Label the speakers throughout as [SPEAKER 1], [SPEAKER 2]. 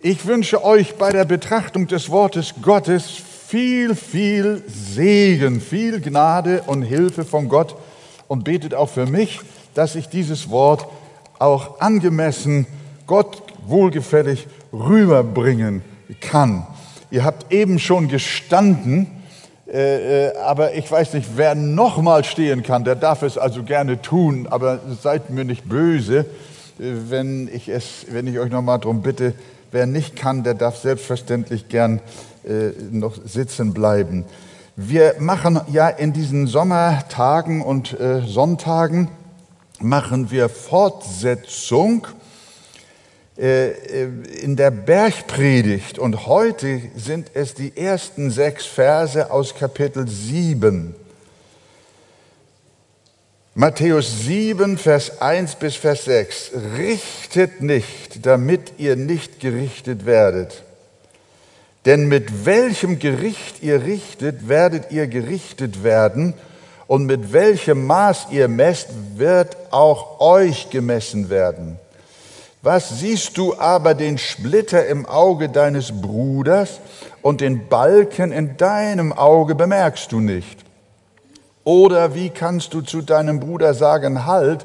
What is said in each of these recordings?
[SPEAKER 1] Ich wünsche euch bei der Betrachtung des Wortes Gottes viel, viel Segen, viel Gnade und Hilfe von Gott und betet auch für mich, dass ich dieses Wort auch angemessen, Gott wohlgefällig rüberbringen kann. Ihr habt eben schon gestanden, äh, äh, aber ich weiß nicht, wer nochmal stehen kann, der darf es also gerne tun, aber seid mir nicht böse, äh, wenn ich, es, wenn ich euch nochmal darum bitte. Wer nicht kann, der darf selbstverständlich gern äh, noch sitzen bleiben. Wir machen ja in diesen Sommertagen und äh, Sonntagen, machen wir Fortsetzung äh, äh, in der Bergpredigt und heute sind es die ersten sechs Verse aus Kapitel 7. Matthäus 7, Vers 1 bis Vers 6. Richtet nicht, damit ihr nicht gerichtet werdet. Denn mit welchem Gericht ihr richtet, werdet ihr gerichtet werden, und mit welchem Maß ihr messt, wird auch euch gemessen werden. Was siehst du aber den Splitter im Auge deines Bruders und den Balken in deinem Auge bemerkst du nicht? Oder wie kannst du zu deinem Bruder sagen, halt,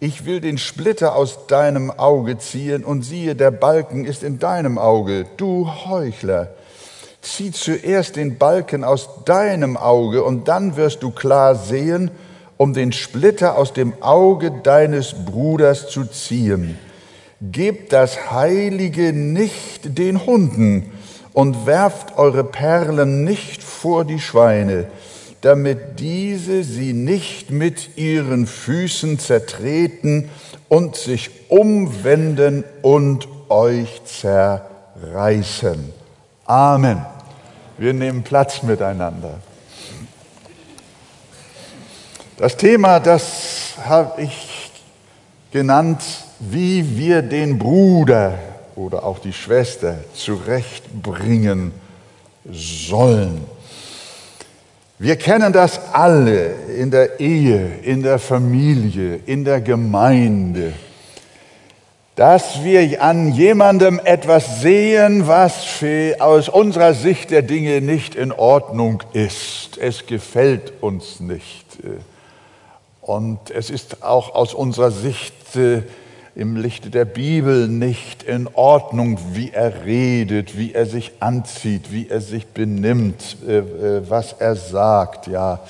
[SPEAKER 1] ich will den Splitter aus deinem Auge ziehen und siehe, der Balken ist in deinem Auge, du Heuchler. Zieh zuerst den Balken aus deinem Auge und dann wirst du klar sehen, um den Splitter aus dem Auge deines Bruders zu ziehen. Gebt das Heilige nicht den Hunden und werft eure Perlen nicht vor die Schweine, damit diese sie nicht mit ihren Füßen zertreten und sich umwenden und euch zerreißen. Amen. Wir nehmen Platz miteinander. Das Thema, das habe ich genannt, wie wir den Bruder oder auch die Schwester zurechtbringen sollen. Wir kennen das alle in der Ehe, in der Familie, in der Gemeinde, dass wir an jemandem etwas sehen, was aus unserer Sicht der Dinge nicht in Ordnung ist. Es gefällt uns nicht. Und es ist auch aus unserer Sicht äh, im Lichte der Bibel nicht in Ordnung, wie er redet, wie er sich anzieht, wie er sich benimmt, äh, äh, was er sagt, ja,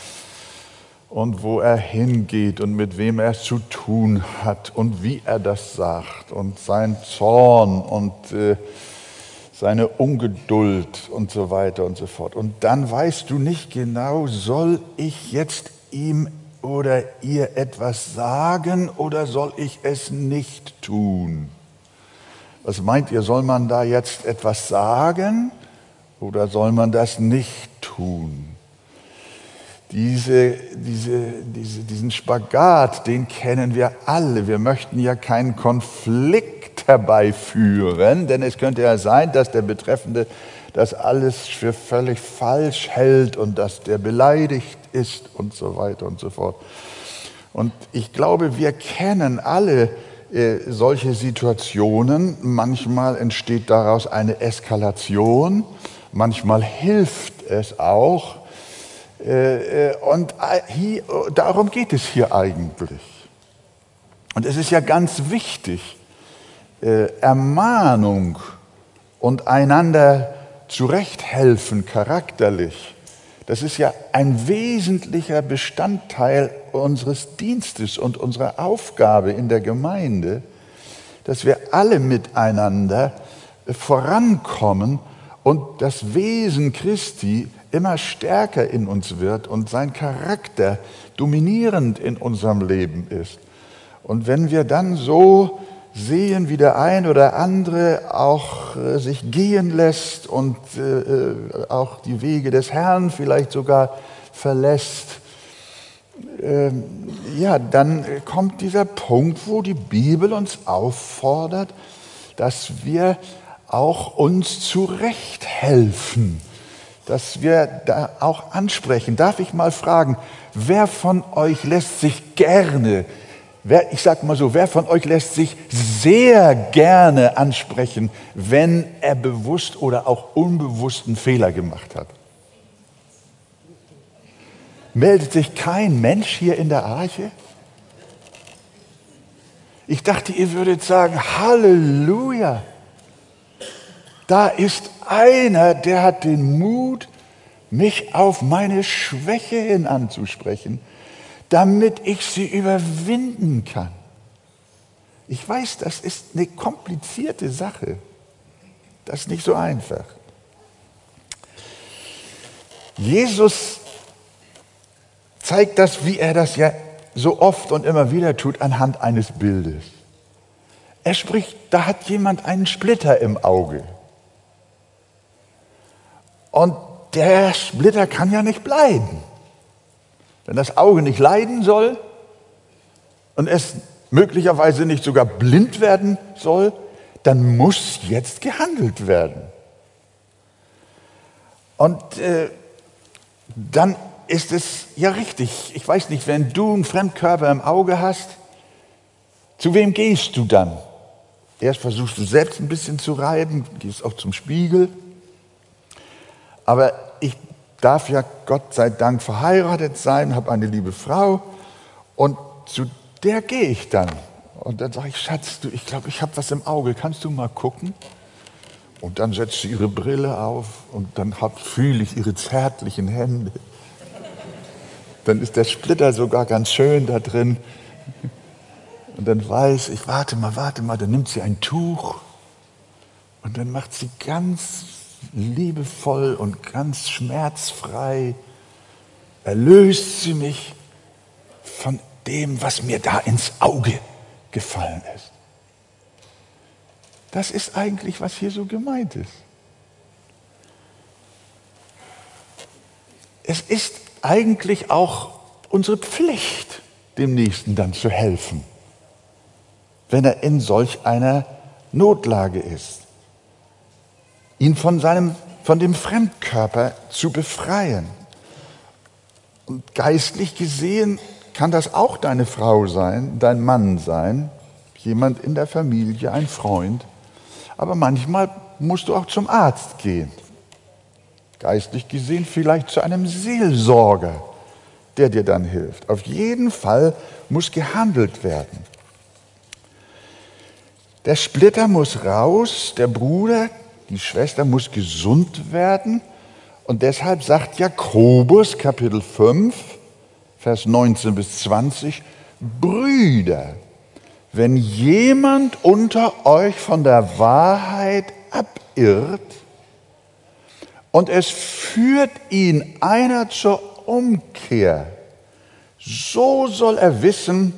[SPEAKER 1] und wo er hingeht und mit wem er zu tun hat und wie er das sagt und sein Zorn und äh, seine Ungeduld und so weiter und so fort. Und dann weißt du nicht genau, soll ich jetzt ihm oder ihr etwas sagen oder soll ich es nicht tun? Was meint ihr, soll man da jetzt etwas sagen oder soll man das nicht tun? Diese, diese, diese, diesen Spagat, den kennen wir alle. Wir möchten ja keinen Konflikt herbeiführen, denn es könnte ja sein, dass der Betreffende das alles für völlig falsch hält und dass der beleidigt ist und so weiter und so fort. Und ich glaube, wir kennen alle äh, solche Situationen. Manchmal entsteht daraus eine Eskalation, manchmal hilft es auch. Äh, äh und äh, hier, darum geht es hier eigentlich. Und es ist ja ganz wichtig, äh, Ermahnung und einander zurechthelfen charakterlich, das ist ja ein wesentlicher Bestandteil unseres Dienstes und unserer Aufgabe in der Gemeinde, dass wir alle miteinander vorankommen und das Wesen Christi immer stärker in uns wird und sein Charakter dominierend in unserem Leben ist. Und wenn wir dann so sehen, wie der ein oder andere auch äh, sich gehen lässt und äh, auch die Wege des Herrn vielleicht sogar verlässt, ähm, ja, dann kommt dieser Punkt, wo die Bibel uns auffordert, dass wir auch uns zurechthelfen, dass wir da auch ansprechen. Darf ich mal fragen, wer von euch lässt sich gerne wer, ich sage mal so, wer von euch lässt sich sehr gerne ansprechen, wenn er bewusst oder auch unbewussten Fehler gemacht hat? Meldet sich kein Mensch hier in der Arche? Ich dachte, ihr würdet sagen, Halleluja. Da ist einer, der hat den Mut, mich auf meine Schwäche hin anzusprechen, damit ich sie überwinden kann. Ich weiß, das ist eine komplizierte Sache. Das ist nicht so einfach. Jesus zeigt das, wie er das ja so oft und immer wieder tut, anhand eines Bildes. Er spricht, da hat jemand einen Splitter im Auge. Und der Splitter kann ja nicht bleiben. Wenn das Auge nicht leiden soll und es möglicherweise nicht sogar blind werden soll, dann muss jetzt gehandelt werden. Und äh, dann ist es ja richtig. Ich weiß nicht, wenn du einen Fremdkörper im Auge hast, zu wem gehst du dann? Erst versuchst du selbst ein bisschen zu reiben, gehst auch zum Spiegel. Aber ich darf ja Gott sei Dank verheiratet sein, habe eine liebe Frau und zu der gehe ich dann. Und dann sage ich, Schatz, du, ich glaube, ich habe was im Auge, kannst du mal gucken? Und dann setzt sie ihre Brille auf und dann fühle ich ihre zärtlichen Hände dann ist der Splitter sogar ganz schön da drin. Und dann weiß ich, warte mal, warte mal, dann nimmt sie ein Tuch und dann macht sie ganz liebevoll und ganz schmerzfrei, erlöst sie mich von dem, was mir da ins Auge gefallen ist. Das ist eigentlich, was hier so gemeint ist. Es ist eigentlich auch unsere Pflicht, dem Nächsten dann zu helfen, wenn er in solch einer Notlage ist. Ihn von, seinem, von dem Fremdkörper zu befreien. Und geistlich gesehen kann das auch deine Frau sein, dein Mann sein, jemand in der Familie, ein Freund. Aber manchmal musst du auch zum Arzt gehen geistlich gesehen vielleicht zu einem Seelsorger, der dir dann hilft. Auf jeden Fall muss gehandelt werden. Der Splitter muss raus, der Bruder, die Schwester muss gesund werden. Und deshalb sagt Jakobus Kapitel 5, Vers 19 bis 20, Brüder, wenn jemand unter euch von der Wahrheit abirrt, und es führt ihn einer zur Umkehr. So soll er wissen,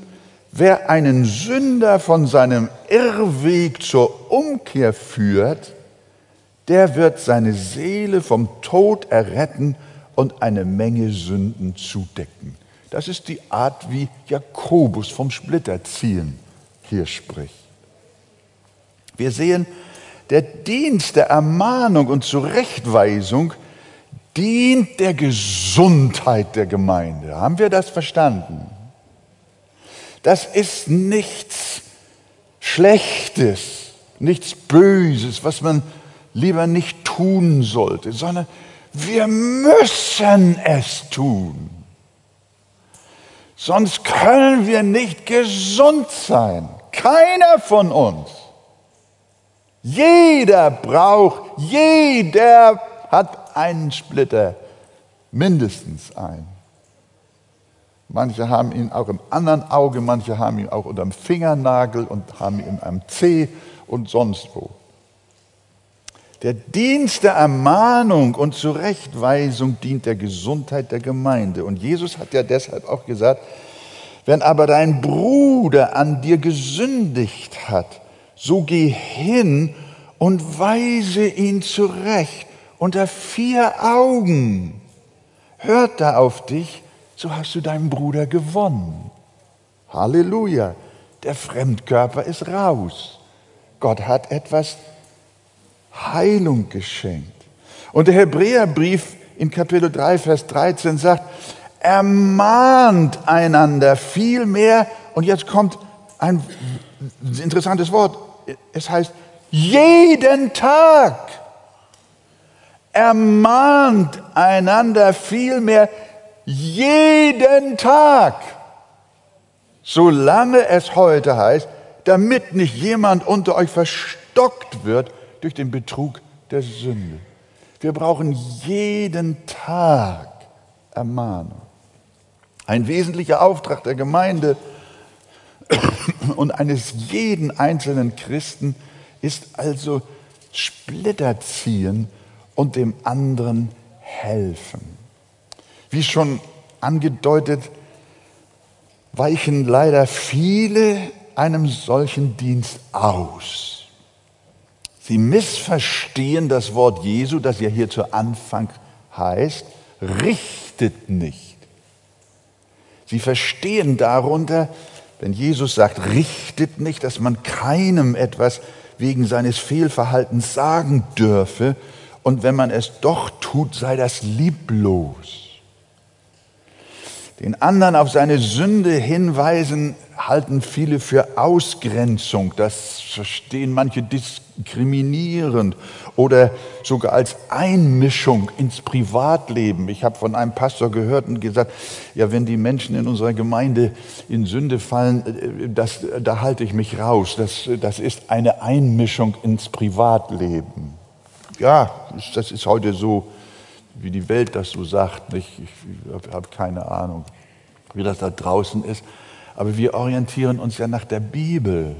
[SPEAKER 1] wer einen Sünder von seinem Irrweg zur Umkehr führt, der wird seine Seele vom Tod erretten und eine Menge Sünden zudecken. Das ist die Art, wie Jakobus vom Splitterziehen hier spricht. Wir sehen, der Dienst der Ermahnung und Zurechtweisung dient der Gesundheit der Gemeinde. Haben wir das verstanden? Das ist nichts Schlechtes, nichts Böses, was man lieber nicht tun sollte, sondern wir müssen es tun. Sonst können wir nicht gesund sein. Keiner von uns. Jeder braucht, jeder hat einen Splitter, mindestens einen. Manche haben ihn auch im anderen Auge, manche haben ihn auch unter dem Fingernagel und haben ihn am Zeh und sonst wo. Der Dienst der Ermahnung und Zurechtweisung dient der Gesundheit der Gemeinde. Und Jesus hat ja deshalb auch gesagt, wenn aber dein Bruder an dir gesündigt hat, so geh hin und weise ihn zurecht unter vier Augen. Hört da auf dich, so hast du deinen Bruder gewonnen. Halleluja, der Fremdkörper ist raus. Gott hat etwas Heilung geschenkt. Und der Hebräerbrief in Kapitel 3, Vers 13 sagt, ermahnt einander vielmehr und jetzt kommt ein interessantes Wort. Es heißt, jeden Tag ermahnt einander vielmehr jeden Tag, solange es heute heißt, damit nicht jemand unter euch verstockt wird durch den Betrug der Sünde. Wir brauchen jeden Tag Ermahnung. Ein wesentlicher Auftrag der Gemeinde und eines jeden einzelnen Christen ist also Splitter ziehen und dem anderen helfen. Wie schon angedeutet, weichen leider viele einem solchen Dienst aus. Sie missverstehen das Wort Jesu, das ja hier zu Anfang heißt, richtet nicht. Sie verstehen darunter, wenn Jesus sagt, richtet nicht, dass man keinem etwas wegen seines Fehlverhaltens sagen dürfe, und wenn man es doch tut, sei das lieblos. Den anderen auf seine Sünde hinweisen, halten viele für Ausgrenzung. Das verstehen manche diskriminierend oder sogar als Einmischung ins Privatleben. Ich habe von einem Pastor gehört und gesagt, ja, wenn die Menschen in unserer Gemeinde in Sünde fallen, äh, das, da halte ich mich raus. Das, das ist eine Einmischung ins Privatleben. Ja, das ist heute so wie die Welt das so sagt. Nicht? Ich habe keine Ahnung, wie das da draußen ist. Aber wir orientieren uns ja nach der Bibel.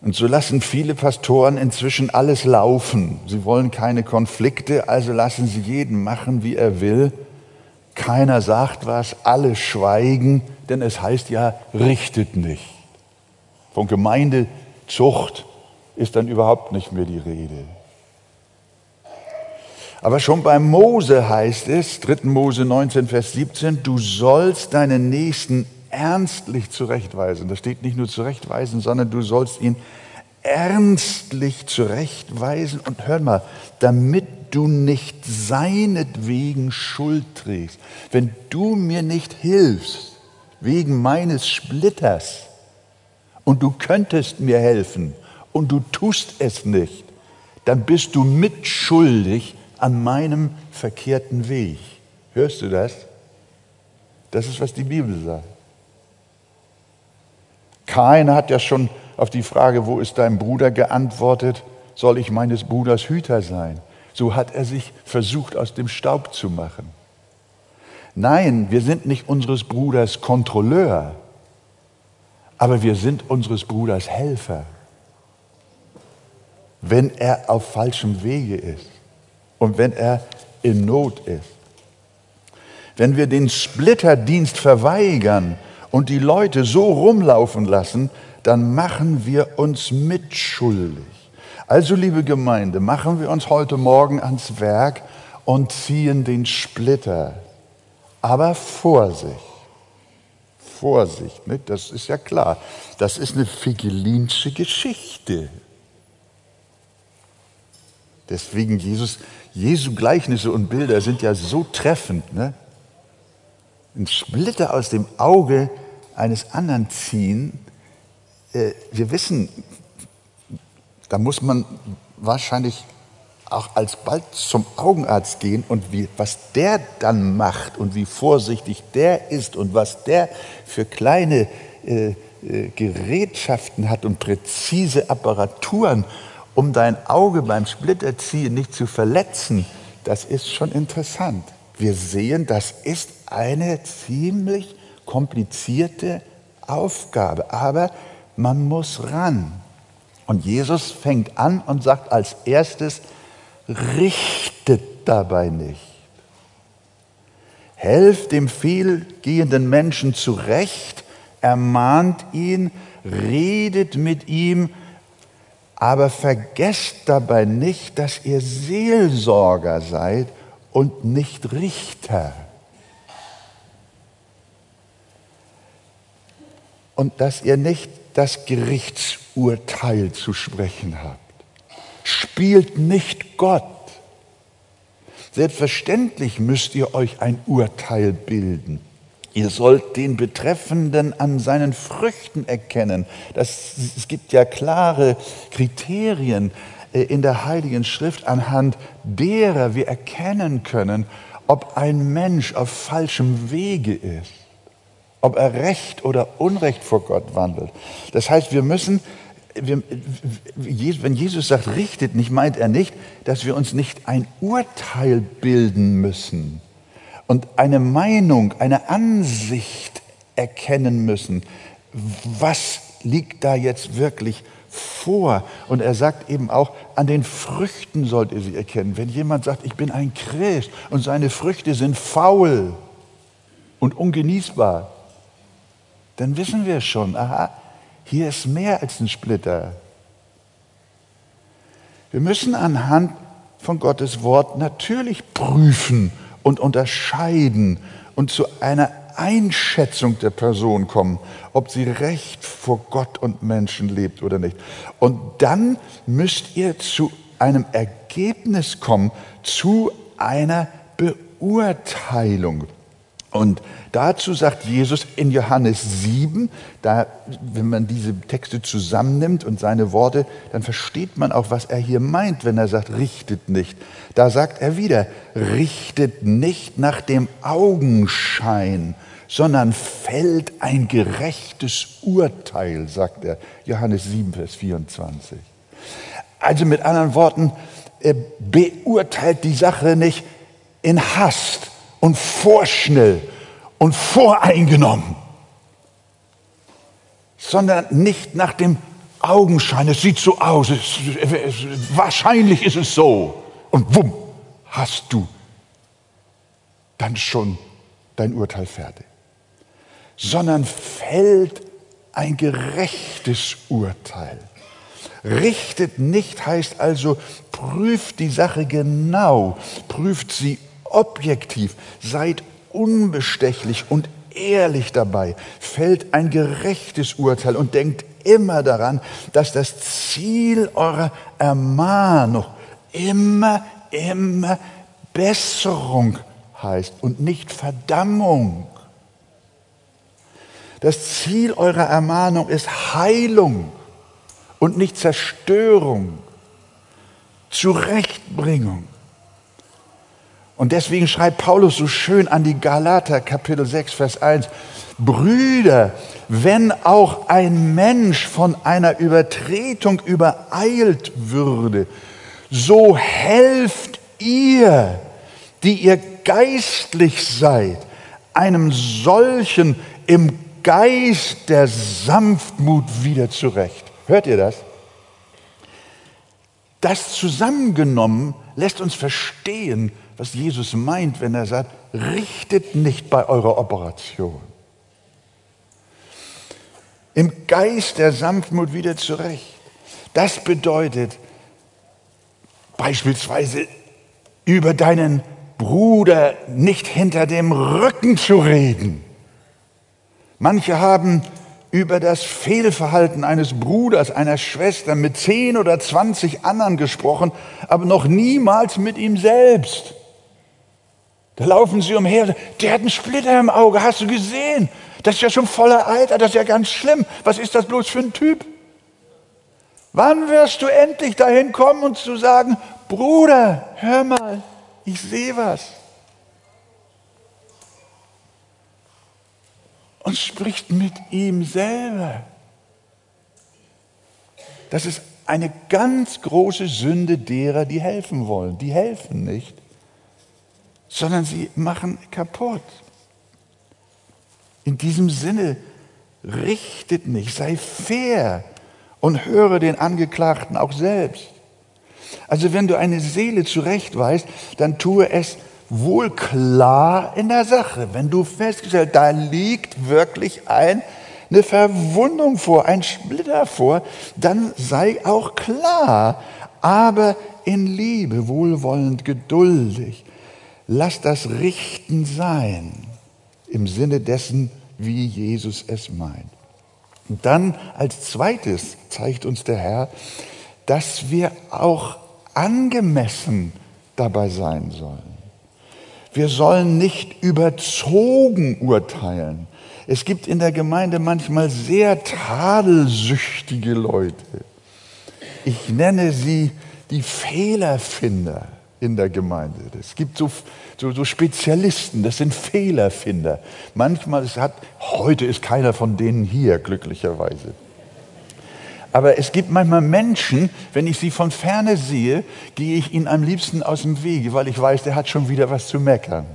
[SPEAKER 1] Und so lassen viele Pastoren inzwischen alles laufen. Sie wollen keine Konflikte, also lassen sie jeden machen, wie er will. Keiner sagt was, alle schweigen, denn es heißt ja, richtet nicht. Von Gemeindezucht ist dann überhaupt nicht mehr die Rede. Aber schon bei Mose heißt es, 3. Mose 19, Vers 17, du sollst deinen Nächsten ernstlich zurechtweisen. Das steht nicht nur zurechtweisen, sondern du sollst ihn ernstlich zurechtweisen. Und hör mal, damit du nicht seinetwegen Schuld trägst, wenn du mir nicht hilfst, wegen meines Splitters, und du könntest mir helfen und du tust es nicht, dann bist du mitschuldig an meinem verkehrten Weg. Hörst du das? Das ist, was die Bibel sagt. Kain hat ja schon auf die Frage, wo ist dein Bruder, geantwortet, soll ich meines Bruders Hüter sein? So hat er sich versucht, aus dem Staub zu machen. Nein, wir sind nicht unseres Bruders Kontrolleur, aber wir sind unseres Bruders Helfer, wenn er auf falschem Wege ist und wenn er in Not ist. Wenn wir den Splitterdienst verweigern und die Leute so rumlaufen lassen, dann machen wir uns mitschuldig. Also, liebe Gemeinde, machen wir uns heute Morgen ans Werk und ziehen den Splitter. Aber Vorsicht. Vorsicht, ne? das ist ja klar. Das ist eine figelinsche Geschichte. Deswegen Jesus, Jesu Gleichnisse und Bilder sind ja so treffend. Ne? Ein Splitter aus dem Auge eines anderen ziehen. Äh, wir wissen, da muss man wahrscheinlich auch alsbald zum Augenarzt gehen und wie, was der dann macht und wie vorsichtig der ist und was der für kleine äh, äh, Gerätschaften hat und präzise Apparaturen um dein Auge beim Splitterziehen nicht zu verletzen, das ist schon interessant. Wir sehen, das ist eine ziemlich komplizierte Aufgabe, aber man muss ran. Und Jesus fängt an und sagt als erstes, richtet dabei nicht. Helft dem fehlgehenden Menschen zurecht, ermahnt ihn, redet mit ihm, aber vergesst dabei nicht, dass ihr Seelsorger seid und nicht Richter. Und dass ihr nicht das Gerichtsurteil zu sprechen habt. Spielt nicht Gott. Selbstverständlich müsst ihr euch ein Urteil bilden. Ihr sollt den Betreffenden an seinen Früchten erkennen. Das, es gibt ja klare Kriterien äh, in der Heiligen Schrift, anhand derer wir erkennen können, ob ein Mensch auf falschem Wege ist, ob er Recht oder Unrecht vor Gott wandelt. Das heißt, wir müssen, wenn Jesus sagt, richtet nicht, meint er nicht, dass wir uns nicht ein Urteil bilden müssen und eine Meinung, eine Ansicht erkennen müssen. Was liegt da jetzt wirklich vor? Und er sagt eben auch, an den Früchten sollt ihr sie erkennen. Wenn jemand sagt, ich bin ein Christ und seine Früchte sind faul und ungenießbar, dann wissen wir schon, aha, hier ist mehr als ein Splitter. Wir müssen anhand von Gottes Wort natürlich prüfen und unterscheiden und zu einer Einschätzung der Person kommen, ob sie recht vor Gott und Menschen lebt oder nicht. Und dann müsst ihr zu einem Ergebnis kommen, zu einer Beurteilung. Und dazu sagt Jesus in Johannes 7, da, wenn man diese Texte zusammennimmt und seine Worte, dann versteht man auch, was er hier meint, wenn er sagt, richtet nicht. Da sagt er wieder, richtet nicht nach dem Augenschein, sondern fällt ein gerechtes Urteil, sagt er. Johannes 7, Vers 24. Also mit anderen Worten, er beurteilt die Sache nicht in Hast und vorschnell und voreingenommen, sondern nicht nach dem Augenschein. Es sieht so aus, es, es, wahrscheinlich ist es so. Und wumm, hast du dann schon dein Urteil fertig sondern fällt ein gerechtes Urteil. Richtet nicht heißt also, prüft die Sache genau, prüft sie objektiv, seid unbestechlich und ehrlich dabei, fällt ein gerechtes Urteil und denkt immer daran, dass das Ziel eurer Ermahnung immer, immer Besserung heißt und nicht Verdammung. Das Ziel eurer Ermahnung ist Heilung und nicht Zerstörung, Zurechtbringung. Und deswegen schreibt Paulus so schön an die Galater, Kapitel 6, Vers 1, Brüder, wenn auch ein Mensch von einer Übertretung übereilt würde, so helft ihr, die ihr geistlich seid, einem solchen im Geist der Sanftmut wieder zurecht. Hört ihr das? Das zusammengenommen lässt uns verstehen, was Jesus meint, wenn er sagt, richtet nicht bei eurer Operation. Im Geist der Sanftmut wieder zurecht. Das bedeutet beispielsweise über deinen Bruder nicht hinter dem Rücken zu reden Manche haben über das Fehlverhalten eines Bruders, einer Schwester mit zehn oder zwanzig anderen gesprochen, aber noch niemals mit ihm selbst. Da laufen sie umher, der hat einen Splitter im Auge, hast du gesehen? Das ist ja schon voller Alter, das ist ja ganz schlimm. Was ist das bloß für ein Typ? Wann wirst du endlich dahin kommen und zu sagen, Bruder, hör mal, ich sehe was. und spricht mit ihm selber. Das ist eine ganz große Sünde derer, die helfen wollen. Die helfen nicht, sondern sie machen kaputt. In diesem Sinne, richtet nicht, sei fair und höre den Angeklagten auch selbst. Also wenn du eine Seele zurechtweist, dann tue es wohl klar in der Sache. Wenn du festgestellt, da liegt wirklich ein, eine Verwundung vor, ein Splitter vor, dann sei auch klar, aber in Liebe, wohlwollend, geduldig. Lass das Richten sein, im Sinne dessen, wie Jesus es meint. Und dann als zweites zeigt uns der Herr, dass wir auch angemessen dabei sein sollen. Wir sollen nicht überzogen urteilen. Es gibt in der Gemeinde manchmal sehr tadelsüchtige Leute. Ich nenne sie die Fehlerfinder in der Gemeinde. Es gibt so, so, so, Spezialisten, das sind Fehlerfinder. Manchmal es hat, heute ist keiner von denen hier, glücklicherweise. Aber es gibt manchmal Menschen, wenn ich sie von ferne sehe, gehe ich ihnen am liebsten aus dem Wege, weil ich weiß, der hat schon wieder was zu meckern.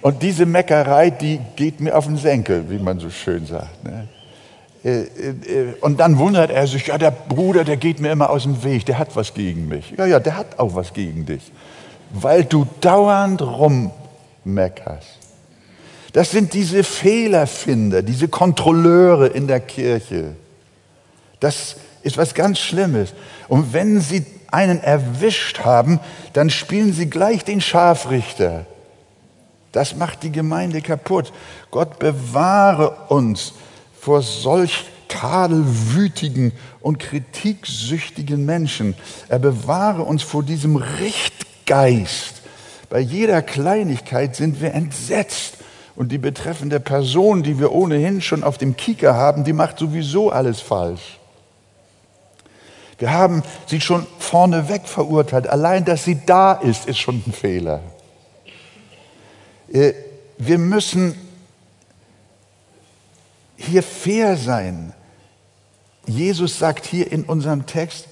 [SPEAKER 1] Und diese Meckerei, die geht mir auf den Senkel, wie man so schön sagt. Ne? Äh, äh, und dann wundert er sich, ja, der Bruder, der geht mir immer aus dem Weg, der hat was gegen mich. Ja, ja, der hat auch was gegen dich, weil du dauernd rummeckerst. Das sind diese Fehlerfinder, diese Kontrolleure in der Kirche. Das ist was ganz Schlimmes. Und wenn sie einen erwischt haben, dann spielen sie gleich den Scharfrichter. Das macht die Gemeinde kaputt. Gott bewahre uns vor solch tadelwütigen und kritiksüchtigen Menschen. Er bewahre uns vor diesem Richtgeist. Bei jeder Kleinigkeit sind wir entsetzt. Und die betreffende Person, die wir ohnehin schon auf dem Kieker haben, die macht sowieso alles falsch. Wir haben sie schon vorneweg verurteilt. Allein, dass sie da ist, ist schon ein Fehler. Äh, wir müssen hier fair sein. Jesus sagt hier in unserem Text,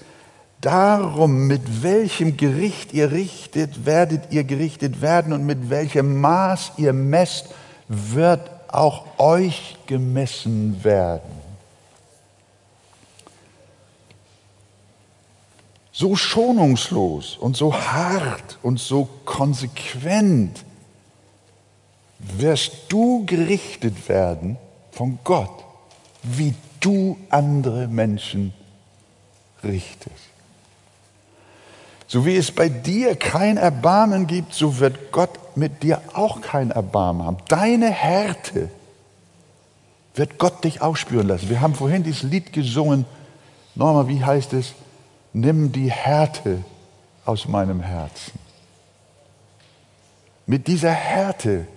[SPEAKER 1] darum, mit welchem Gericht ihr richtet, werdet ihr gerichtet werden und mit welchem Maß ihr messt, wird auch euch gemessen werden. So schonungslos und so hart und so konsequent wirst du gerichtet werden von Gott, wie du andere Menschen richtest. So wie es bei dir kein Erbarmen gibt, so wird Gott mit dir auch kein Erbarmen haben. Deine Härte wird Gott dich auch spüren lassen. Wir haben vorhin dieses Lied gesungen. Nochmal, wie heißt es? Nimm die Härte aus meinem Herzen. Mit dieser Härte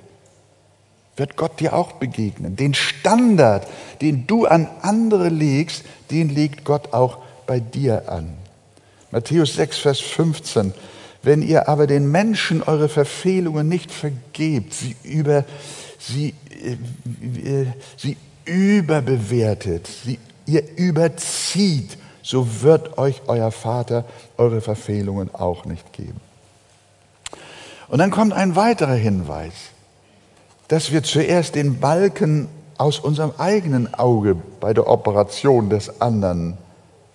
[SPEAKER 1] wird Gott dir auch begegnen. Den Standard, den du an andere legst, den legt Gott auch bei dir an. Matthäus 6, Vers 15. Wenn ihr aber den Menschen eure Verfehlungen nicht vergebt, sie, über, sie, äh, sie überbewertet, sie, ihr überzieht, so wird euch euer Vater eure Verfehlungen auch nicht geben. Und dann kommt ein weiterer Hinweis dass wir zuerst den Balken aus unserem eigenen Auge bei der Operation des anderen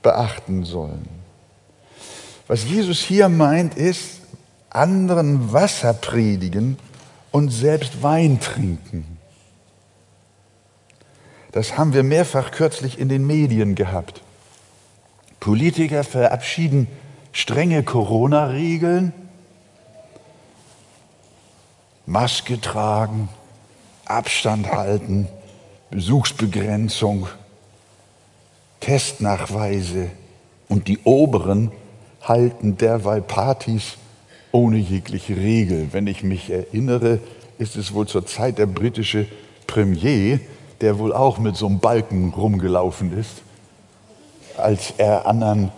[SPEAKER 1] beachten sollen. Was Jesus hier meint, ist, anderen Wasser predigen und selbst Wein trinken. Das haben wir mehrfach kürzlich in den Medien gehabt. Politiker verabschieden strenge Corona-Regeln, Maske tragen, Abstand halten, Besuchsbegrenzung, Testnachweise und die Oberen halten derweil Partys ohne jegliche Regel. Wenn ich mich erinnere, ist es wohl zur Zeit der britische Premier, der wohl auch mit so einem Balken rumgelaufen ist, als er anderen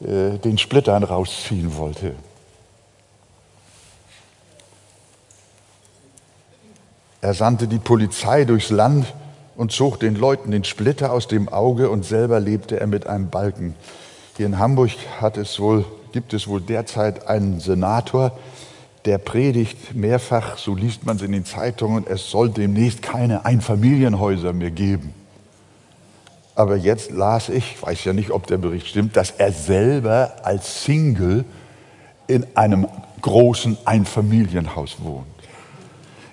[SPEAKER 1] äh, den Splittern rausziehen wollte. Er sandte die Polizei durchs Land und zog den Leuten den Splitter aus dem Auge und selber lebte er mit einem Balken. Hier in Hamburg es wohl, gibt es wohl derzeit einen Senator, der predigt mehrfach, so liest man es in den Zeitungen, es soll demnächst keine Einfamilienhäuser mehr geben. Aber jetzt las ich, weiß ja nicht, ob der Bericht stimmt, dass er selber als Single in einem großen Einfamilienhaus wohnt.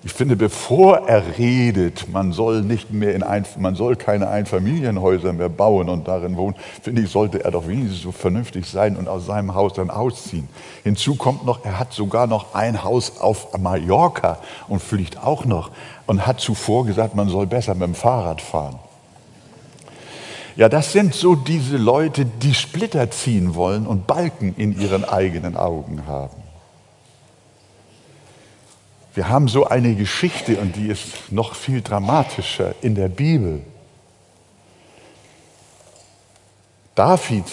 [SPEAKER 1] Ich finde, bevor er redet, man soll nicht mehr in ein, man soll keine Einfamilienhäuser mehr bauen und darin wohnen, finde ich, sollte er doch wenigstens so vernünftig sein und aus seinem Haus dann ausziehen. Hinzu kommt noch, er hat sogar noch ein Haus auf Mallorca und fliegt auch noch und hat zuvor gesagt, man soll besser mit dem Fahrrad fahren. Ja, das sind so diese Leute, die Splitter ziehen wollen und Balken in ihren eigenen Augen haben. Wir haben so eine Geschichte und die ist noch viel dramatischer in der Bibel. David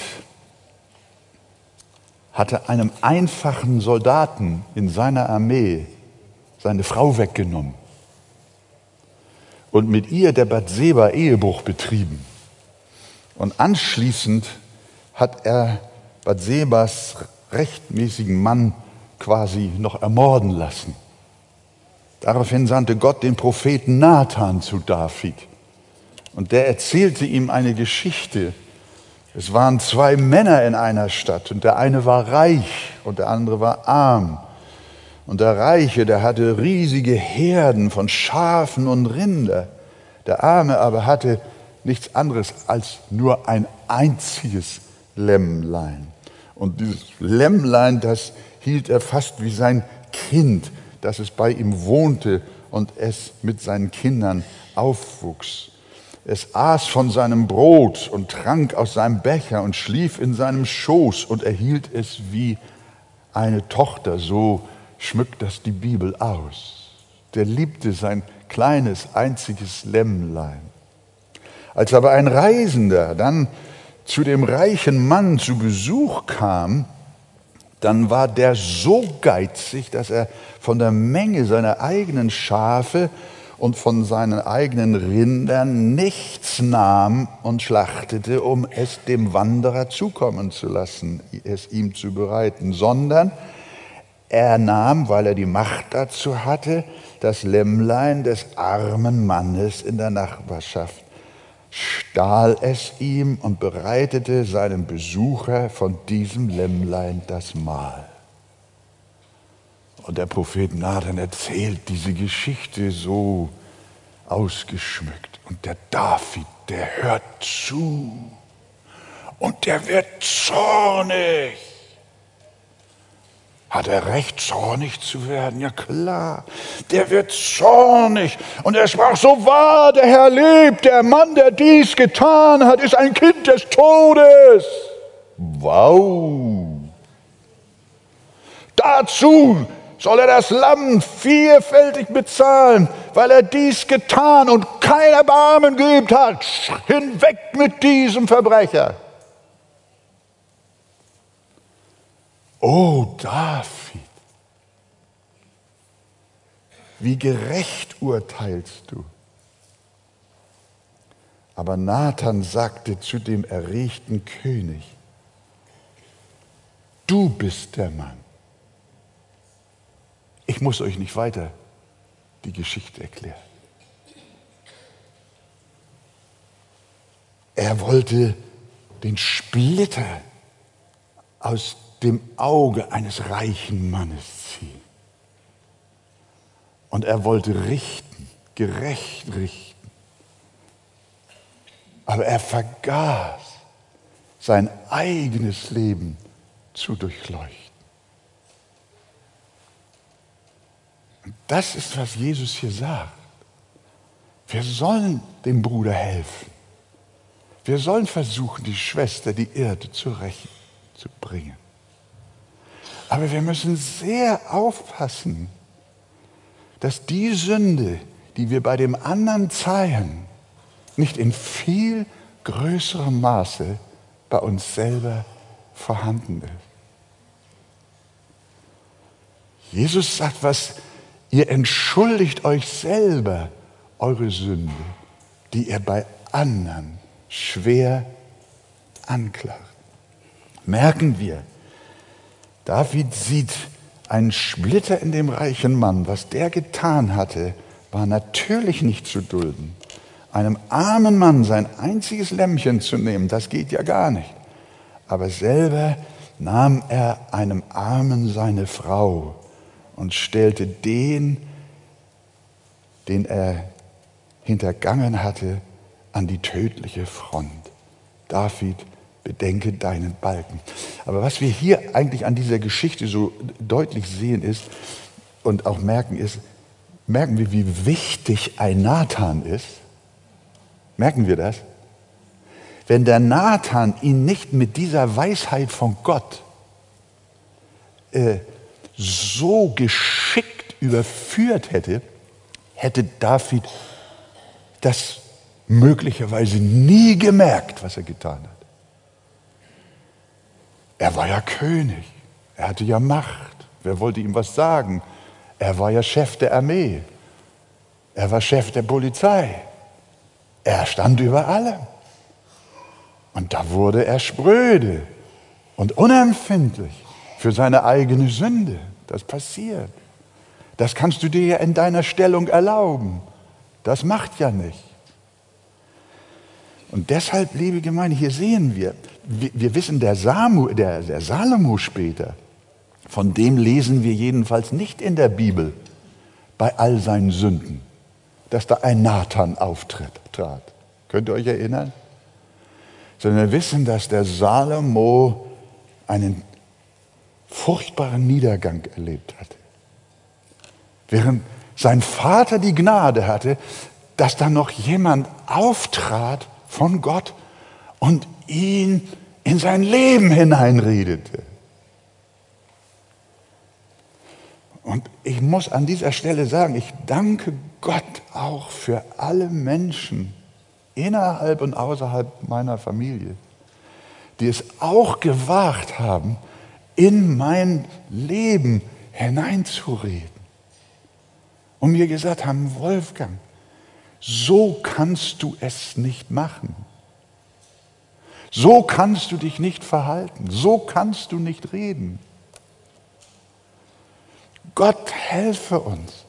[SPEAKER 1] hatte einem einfachen Soldaten in seiner Armee seine Frau weggenommen und mit ihr der Bathseba Ehebruch betrieben. Und anschließend hat er Bathsebas rechtmäßigen Mann quasi noch ermorden lassen. Daraufhin sandte Gott den Propheten Nathan zu David. Und der erzählte ihm eine Geschichte. Es waren zwei Männer in einer Stadt und der eine war reich und der andere war arm. Und der Reiche, der hatte riesige Herden von Schafen und Rinder. Der Arme aber hatte nichts anderes als nur ein einziges Lämmlein. Und dieses Lämmlein, das hielt er fast wie sein Kind dass es bei ihm wohnte und es mit seinen Kindern aufwuchs. Es aß von seinem Brot und trank aus seinem Becher und schlief in seinem Schoß und erhielt es wie eine Tochter. So schmückt das die Bibel aus. Der liebte sein kleines, einziges Lämmlein. Als aber ein Reisender dann zu dem reichen Mann zu Besuch kam, dann war der so geizig, dass er von der Menge seiner eigenen Schafe und von seinen eigenen Rindern nichts nahm und schlachtete, um es dem Wanderer zukommen zu lassen, es ihm zu bereiten, sondern er nahm, weil er die Macht dazu hatte, das Lämmlein des armen Mannes in der Nachbarschaft stahl es ihm und bereitete seinem Besucher von diesem Lämmlein das Mahl. Und der Prophet Nathan erzählt diese Geschichte so ausgeschmückt. Und der David, der hört zu. Und der wird zornig. Hat er recht, zornig zu werden? Ja klar, der wird zornig. Und er sprach, so wahr der Herr lebt, der Mann, der dies getan hat, ist ein Kind des Todes. Wow. Dazu soll er das Lamm vierfältig bezahlen, weil er dies getan und kein Erbarmen geübt hat. Hinweg mit diesem Verbrecher. Oh David, wie gerecht urteilst du. Aber Nathan sagte zu dem erregten König, du bist der Mann. Ich muss euch nicht weiter die Geschichte erklären. Er wollte den Splitter aus dem Auge eines reichen Mannes ziehen. Und er wollte richten, gerecht richten. Aber er vergaß, sein eigenes Leben zu durchleuchten. Und das ist, was Jesus hier sagt. Wir sollen dem Bruder helfen. Wir sollen versuchen, die Schwester, die Irrte zu rächen, zu bringen. Aber wir müssen sehr aufpassen, dass die Sünde, die wir bei dem anderen zeigen, nicht in viel größerem Maße bei uns selber vorhanden ist. Jesus sagt, was ihr entschuldigt euch selber eure Sünde, die ihr bei anderen schwer anklagt. Merken wir, David sieht einen Splitter in dem reichen Mann. Was der getan hatte, war natürlich nicht zu dulden. Einem armen Mann sein einziges Lämmchen zu nehmen, das geht ja gar nicht. Aber selber nahm er einem Armen seine Frau und stellte den, den er hintergangen hatte, an die tödliche Front. David bedenke deinen Balken. Aber was wir hier eigentlich an dieser Geschichte so deutlich sehen ist und auch merken ist, merken wir, wie wichtig ein Nathan ist. Merken wir das? Wenn der Nathan ihn nicht mit dieser Weisheit von Gott äh, so geschickt überführt hätte, hätte David das möglicherweise nie gemerkt, was er getan hat. Er war ja König, er hatte ja Macht, wer wollte ihm was sagen? Er war ja Chef der Armee, er war Chef der Polizei, er stand über allem. Und da wurde er spröde und unempfindlich für seine eigene Sünde. Das passiert. Das kannst du dir ja in deiner Stellung erlauben. Das macht ja nicht. Und deshalb, liebe Gemeinde, hier sehen wir, wir, wissen, der, Samu, der, der Salomo später, von dem lesen wir jedenfalls nicht in der Bibel bei all seinen Sünden, dass da ein Nathan auftritt. Trat. Könnt ihr euch erinnern? Sondern wir wissen, dass der Salomo einen furchtbaren Niedergang erlebt hatte. Während sein Vater die Gnade hatte, dass da noch jemand auftrat von Gott und ihn in sein Leben hineinredete. Und ich muss an dieser Stelle sagen, ich danke Gott auch für alle Menschen innerhalb und außerhalb meiner Familie, die es auch gewagt haben, in mein Leben hineinzureden. Und mir gesagt haben, Wolfgang, so kannst du es nicht machen. So kannst du dich nicht verhalten. So kannst du nicht reden. Gott helfe uns,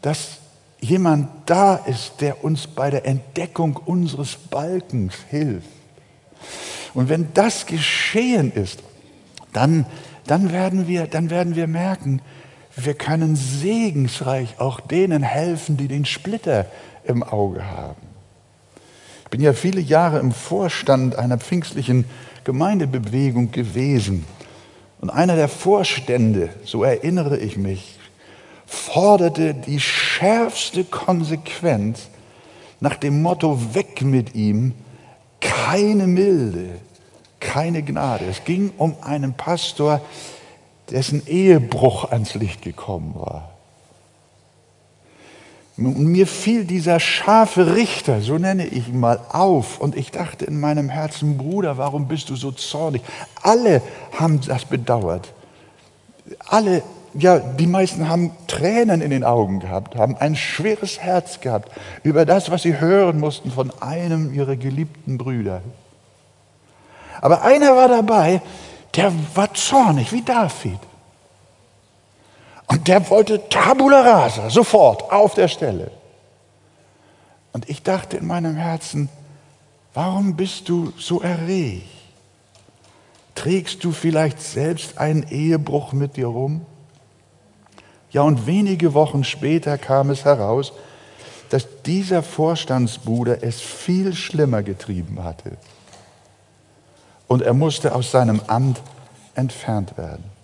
[SPEAKER 1] dass jemand da ist, der uns bei der Entdeckung unseres Balkens hilft. Und wenn das geschehen ist, dann, dann, werden wir, dann werden wir merken, wir können segensreich auch denen helfen, die den Splitter im Auge haben. Ich bin ja viele Jahre im Vorstand einer pfingstlichen Gemeindebewegung gewesen. Und einer der Vorstände, so erinnere ich mich, forderte die schärfste Konsequenz nach dem Motto weg mit ihm, keine Milde, keine Gnade. Es ging um einen Pastor, dessen Ehebruch ans Licht gekommen war. Und mir fiel dieser scharfe Richter, so nenne ich ihn mal, auf. Und ich dachte in meinem Herzen, Bruder, warum bist du so zornig? Alle haben das bedauert. Alle, ja, die meisten haben Tränen in den Augen gehabt, haben ein schweres Herz gehabt über das, was sie hören mussten von einem ihrer geliebten Brüder. Aber einer war dabei, der war zornig wie David. Und der wollte Tabula rasa, sofort, auf der Stelle. Und ich dachte in meinem Herzen, warum bist du so erregt? Trägst du vielleicht selbst einen Ehebruch mit dir rum? Ja, und wenige Wochen später kam es heraus, dass dieser Vorstandsbruder es viel schlimmer getrieben hatte. Und er musste aus seinem Amt entfernt werden.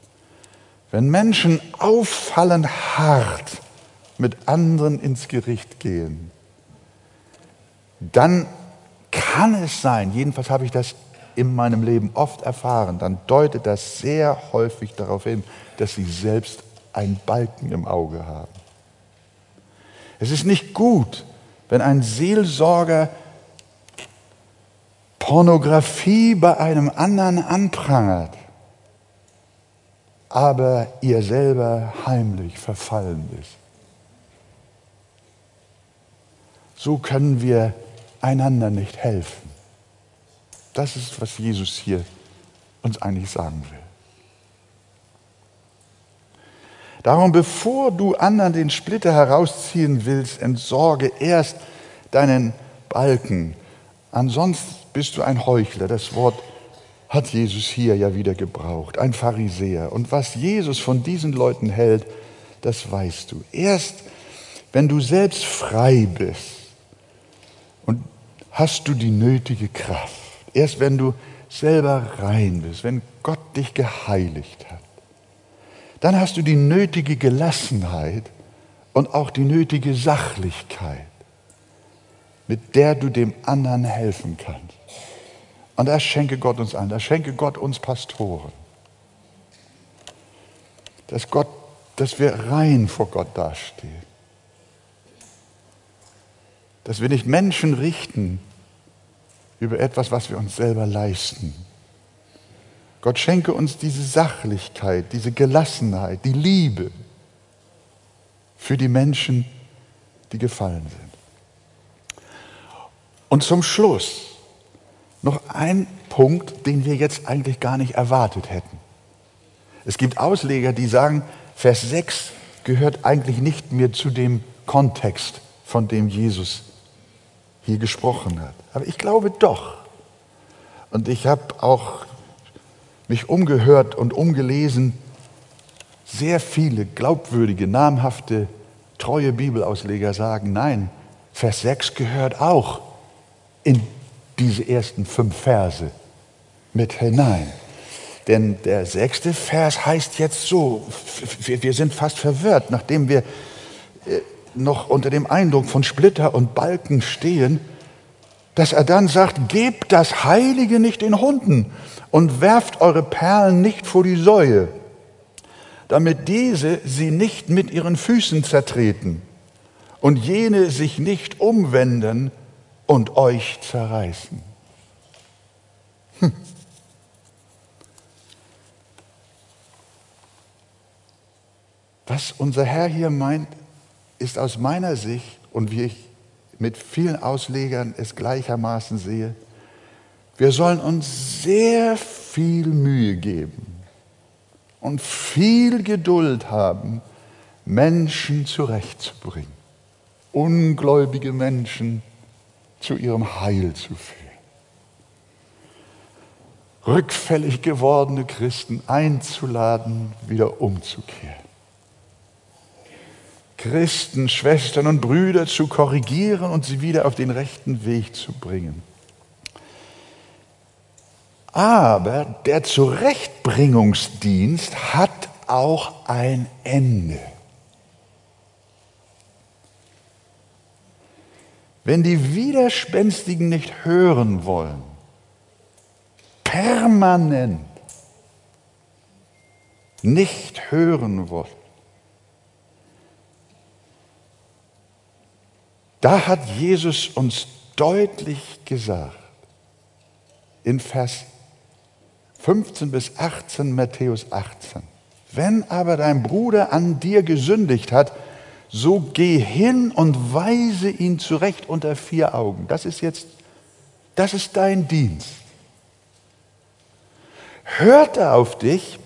[SPEAKER 1] Wenn Menschen auffallend hart mit anderen ins Gericht gehen, dann kann es sein, jedenfalls habe ich das in meinem Leben oft erfahren, dann deutet das sehr häufig darauf hin, dass sie selbst einen Balken im Auge haben. Es ist nicht gut, wenn ein Seelsorger Pornografie bei einem anderen anprangert aber ihr selber heimlich verfallen ist. So können wir einander nicht helfen. Das ist, was Jesus hier uns eigentlich sagen will. Darum, bevor du anderen den Splitter herausziehen willst, entsorge erst deinen Balken. Ansonsten bist du ein Heuchler. Das Wort hat Jesus hier ja wieder gebraucht, ein Pharisäer. Und was Jesus von diesen Leuten hält, das weißt du. Erst wenn du selbst frei bist und hast du die nötige Kraft, erst wenn du selber rein bist, wenn Gott dich geheiligt hat, dann hast du die nötige Gelassenheit und auch die nötige Sachlichkeit, mit der du dem anderen helfen kannst. Und das schenke Gott uns an, das schenke Gott uns Pastoren. Dass Gott dass wir rein vor Gott dastehen. Dass wir nicht Menschen richten über etwas, was wir uns selber leisten. Gott schenke uns diese Sachlichkeit, diese Gelassenheit, die Liebe für die Menschen, die gefallen sind. Und zum Schluss noch ein Punkt, den wir jetzt eigentlich gar nicht erwartet hätten. Es gibt Ausleger, die sagen, Vers 6 gehört eigentlich nicht mehr zu dem Kontext, von dem Jesus hier gesprochen hat. Aber ich glaube doch. Und ich habe auch mich umgehört und umgelesen. Sehr viele glaubwürdige, namhafte, treue Bibelausleger sagen, nein, Vers 6 gehört auch in diese ersten fünf Verse mit hinein. Denn der sechste Vers heißt jetzt so, wir sind fast verwirrt, nachdem wir äh, noch unter dem Eindruck von Splitter und Balken stehen, dass er dann sagt, gebt das Heilige nicht den Hunden und werft eure Perlen nicht vor die Säue, damit diese sie nicht mit ihren Füßen zertreten und jene sich nicht umwenden und euch zerreißen. Hm. Was unser Herr hier meint, ist aus meiner Sicht und wie ich mit vielen Auslegern es gleichermaßen sehe, wir sollen uns sehr viel Mühe geben und viel Geduld haben, Menschen zurechtzubringen, ungläubige Menschen zu ihrem Heil zu führen. Rückfällig gewordene Christen einzuladen, wieder umzukehren. Christen, Schwestern und Brüder zu korrigieren und sie wieder auf den rechten Weg zu bringen. Aber der Zurechtbringungsdienst hat auch ein Ende. Wenn die Widerspenstigen nicht hören wollen, permanent nicht hören wollen, da hat Jesus uns deutlich gesagt, in Vers 15 bis 18 Matthäus 18, wenn aber dein Bruder an dir gesündigt hat, so geh hin und weise ihn zurecht unter vier Augen. Das ist jetzt, das ist dein Dienst. Hört er auf dich,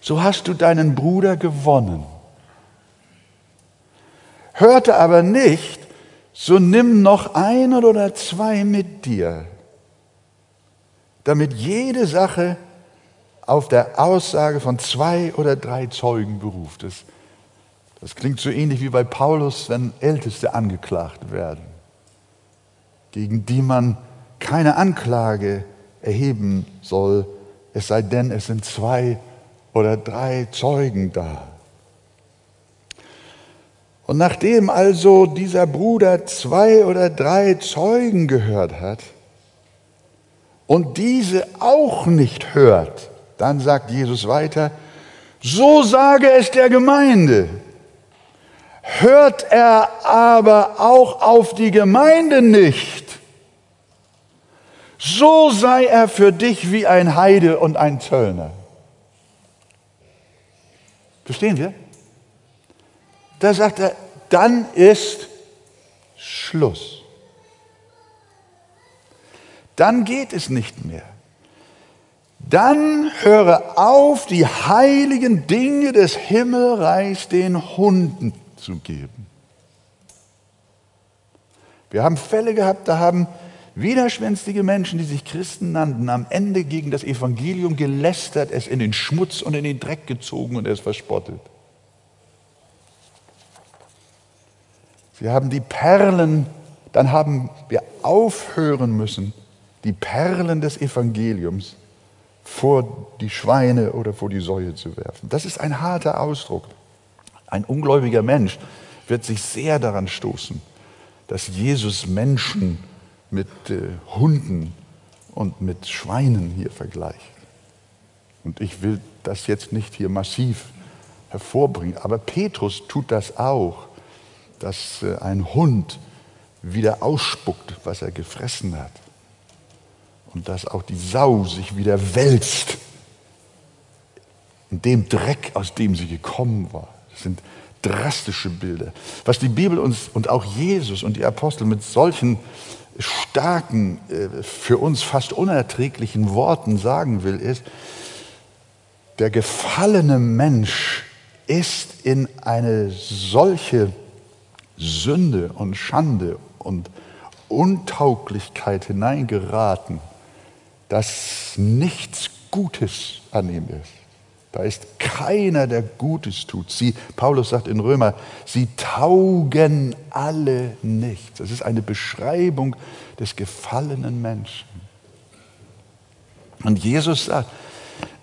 [SPEAKER 1] so hast du deinen Bruder gewonnen. Hörte aber nicht, so nimm noch einen oder zwei mit dir, damit jede Sache auf der Aussage von zwei oder drei Zeugen beruft ist. Das klingt so ähnlich wie bei Paulus, wenn Älteste angeklagt werden, gegen die man keine Anklage erheben soll, es sei denn, es sind zwei oder drei Zeugen da. Und nachdem also dieser Bruder zwei oder drei Zeugen gehört hat und diese auch nicht hört, dann sagt Jesus weiter, so sage es der Gemeinde. Hört er aber auch auf die Gemeinde nicht, so sei er für dich wie ein Heide und ein Zöllner. Verstehen wir? Da sagt er, dann ist Schluss. Dann geht es nicht mehr. Dann höre auf, die heiligen Dinge des Himmelreichs den Hunden zu geben. Wir haben Fälle gehabt, da haben widerspenstige Menschen, die sich Christen nannten, am Ende gegen das Evangelium gelästert, es in den Schmutz und in den Dreck gezogen und es verspottet. Sie haben die Perlen, dann haben wir aufhören müssen, die Perlen des Evangeliums vor die Schweine oder vor die Säue zu werfen. Das ist ein harter Ausdruck. Ein ungläubiger Mensch wird sich sehr daran stoßen, dass Jesus Menschen mit äh, Hunden und mit Schweinen hier vergleicht. Und ich will das jetzt nicht hier massiv hervorbringen. Aber Petrus tut das auch, dass äh, ein Hund wieder ausspuckt, was er gefressen hat. Und dass auch die Sau sich wieder wälzt in dem Dreck, aus dem sie gekommen war. Das sind drastische Bilder. Was die Bibel uns und auch Jesus und die Apostel mit solchen starken, äh, für uns fast unerträglichen Worten sagen will, ist, der gefallene Mensch ist in eine solche Sünde und Schande und Untauglichkeit hineingeraten, dass nichts Gutes an ihm ist. Da ist keiner, der Gutes tut. Sie, Paulus sagt in Römer, sie taugen alle nichts. Das ist eine Beschreibung des gefallenen Menschen. Und Jesus sagt,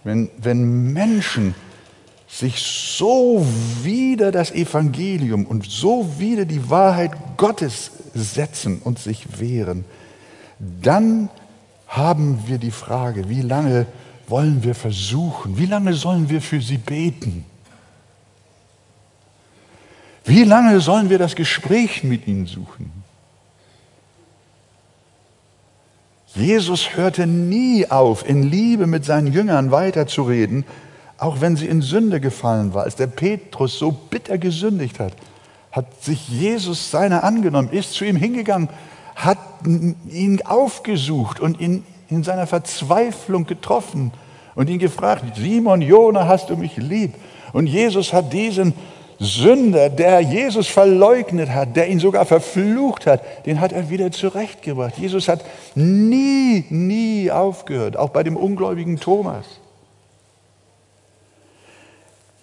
[SPEAKER 1] wenn, wenn Menschen sich so wider das Evangelium und so wider die Wahrheit Gottes setzen und sich wehren, dann haben wir die Frage, wie lange wollen wir versuchen, wie lange sollen wir für sie beten? Wie lange sollen wir das Gespräch mit ihnen suchen? Jesus hörte nie auf, in Liebe mit seinen Jüngern weiterzureden, auch wenn sie in Sünde gefallen war. Als der Petrus so bitter gesündigt hat, hat sich Jesus seiner angenommen, ist zu ihm hingegangen, hat ihn aufgesucht und ihn in seiner Verzweiflung getroffen und ihn gefragt, Simon, Jona, hast du mich lieb? Und Jesus hat diesen Sünder, der Jesus verleugnet hat, der ihn sogar verflucht hat, den hat er wieder zurechtgebracht. Jesus hat nie, nie aufgehört, auch bei dem ungläubigen Thomas.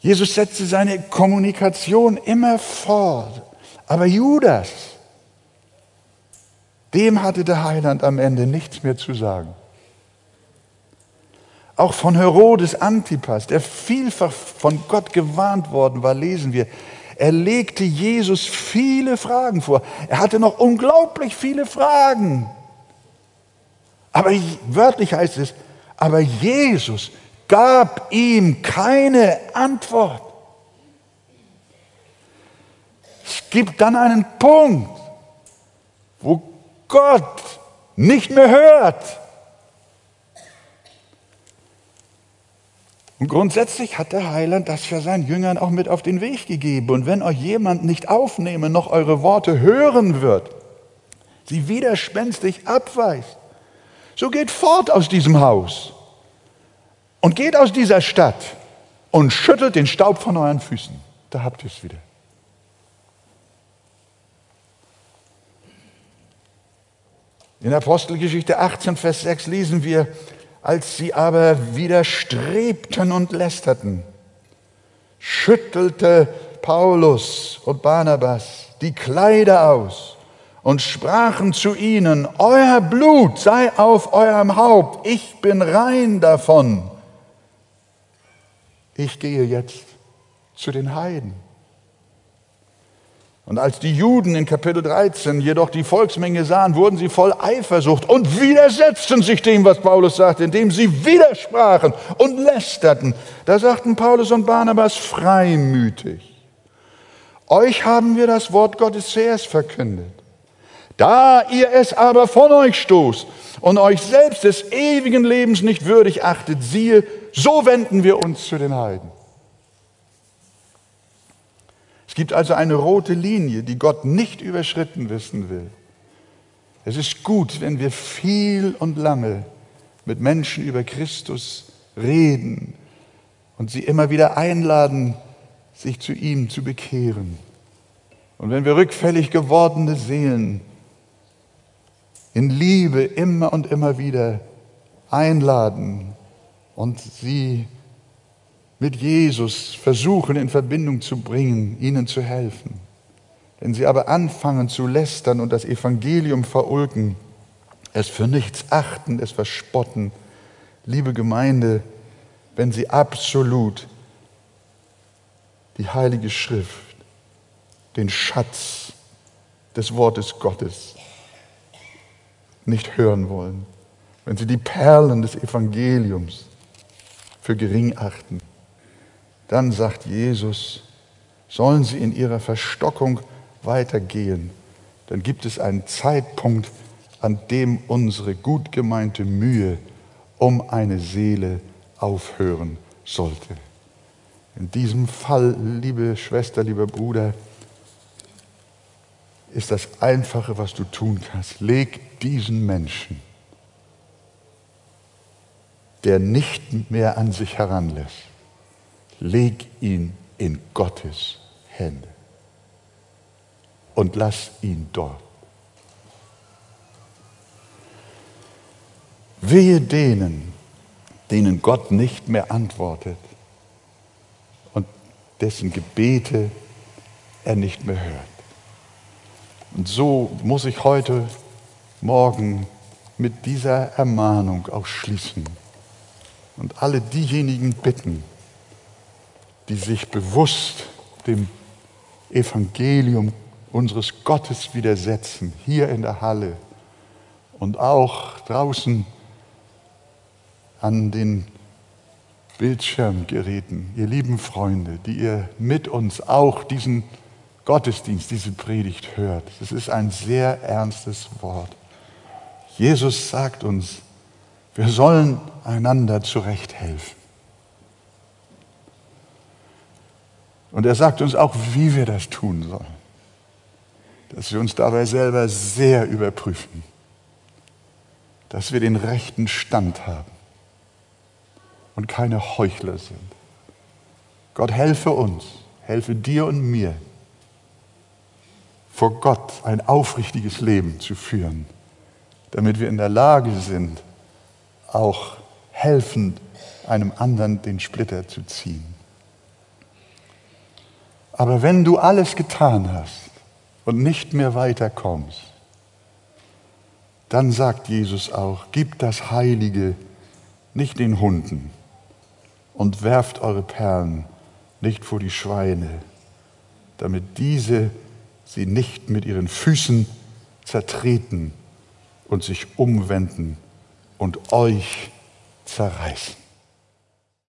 [SPEAKER 1] Jesus setzte seine Kommunikation immer fort. Aber Judas, dem hatte der Heiland am Ende nichts mehr zu sagen. Auch von Herodes Antipas, der vielfach von Gott gewarnt worden war, lesen wir, er legte Jesus viele Fragen vor. Er hatte noch unglaublich viele Fragen. Aber wörtlich heißt es, aber Jesus gab ihm keine Antwort. Es gibt dann einen Punkt, wo Gott nicht mehr hört. Und grundsätzlich hat der Heiland das ja seinen Jüngern auch mit auf den Weg gegeben. Und wenn euch jemand nicht aufnehmen, noch eure Worte hören wird, sie widerspenstig abweist, so geht fort aus diesem Haus und geht aus dieser Stadt und schüttelt den Staub von euren Füßen. Da habt ihr es wieder. In Apostelgeschichte 18, Vers 6 lesen wir, als sie aber widerstrebten und lästerten, schüttelte Paulus und Barnabas die Kleider aus und sprachen zu ihnen, Euer Blut sei auf eurem Haupt, ich bin rein davon. Ich gehe jetzt zu den Heiden. Und als die Juden in Kapitel 13 jedoch die Volksmenge sahen, wurden sie voll Eifersucht und widersetzten sich dem, was Paulus sagte, indem sie widersprachen und lästerten. Da sagten Paulus und Barnabas freimütig, euch haben wir das Wort Gottes zuerst verkündet. Da ihr es aber von euch stoßt und euch selbst des ewigen Lebens nicht würdig achtet, siehe, so wenden wir uns zu den Heiden gibt also eine rote Linie, die Gott nicht überschritten wissen will. Es ist gut, wenn wir viel und lange mit Menschen über Christus reden und sie immer wieder einladen, sich zu ihm zu bekehren. Und wenn wir rückfällig gewordene Seelen in Liebe immer und immer wieder einladen und sie mit Jesus versuchen in Verbindung zu bringen, ihnen zu helfen. Wenn sie aber anfangen zu lästern und das Evangelium verulken, es für nichts achten, es verspotten, liebe Gemeinde, wenn sie absolut die Heilige Schrift, den Schatz des Wortes Gottes nicht hören wollen, wenn sie die Perlen des Evangeliums für gering achten, dann sagt Jesus, sollen sie in ihrer Verstockung weitergehen, dann gibt es einen Zeitpunkt, an dem unsere gut gemeinte Mühe um eine Seele aufhören sollte. In diesem Fall, liebe Schwester, lieber Bruder, ist das Einfache, was du tun kannst. Leg diesen Menschen, der nicht mehr an sich heranlässt, leg ihn in Gottes Hände und lass ihn dort. Wehe denen, denen Gott nicht mehr antwortet und dessen Gebete er nicht mehr hört. Und so muss ich heute Morgen mit dieser Ermahnung auch schließen und alle diejenigen bitten, die sich bewusst dem Evangelium unseres Gottes widersetzen, hier in der Halle und auch draußen an den Bildschirmgeräten, ihr lieben Freunde, die ihr mit uns auch diesen Gottesdienst, diese Predigt hört. Es ist ein sehr ernstes Wort. Jesus sagt uns, wir sollen einander zurechthelfen. Und er sagt uns auch, wie wir das tun sollen. Dass wir uns dabei selber sehr überprüfen. Dass wir den rechten Stand haben und keine Heuchler sind. Gott helfe uns, helfe dir und mir, vor Gott ein aufrichtiges Leben zu führen, damit wir in der Lage sind, auch helfend einem anderen den Splitter zu ziehen. Aber wenn du alles getan hast und nicht mehr weiterkommst, dann sagt Jesus auch, gib das Heilige nicht den Hunden, und werft eure Perlen nicht vor die Schweine, damit diese sie nicht mit ihren Füßen zertreten und sich umwenden und euch zerreißen.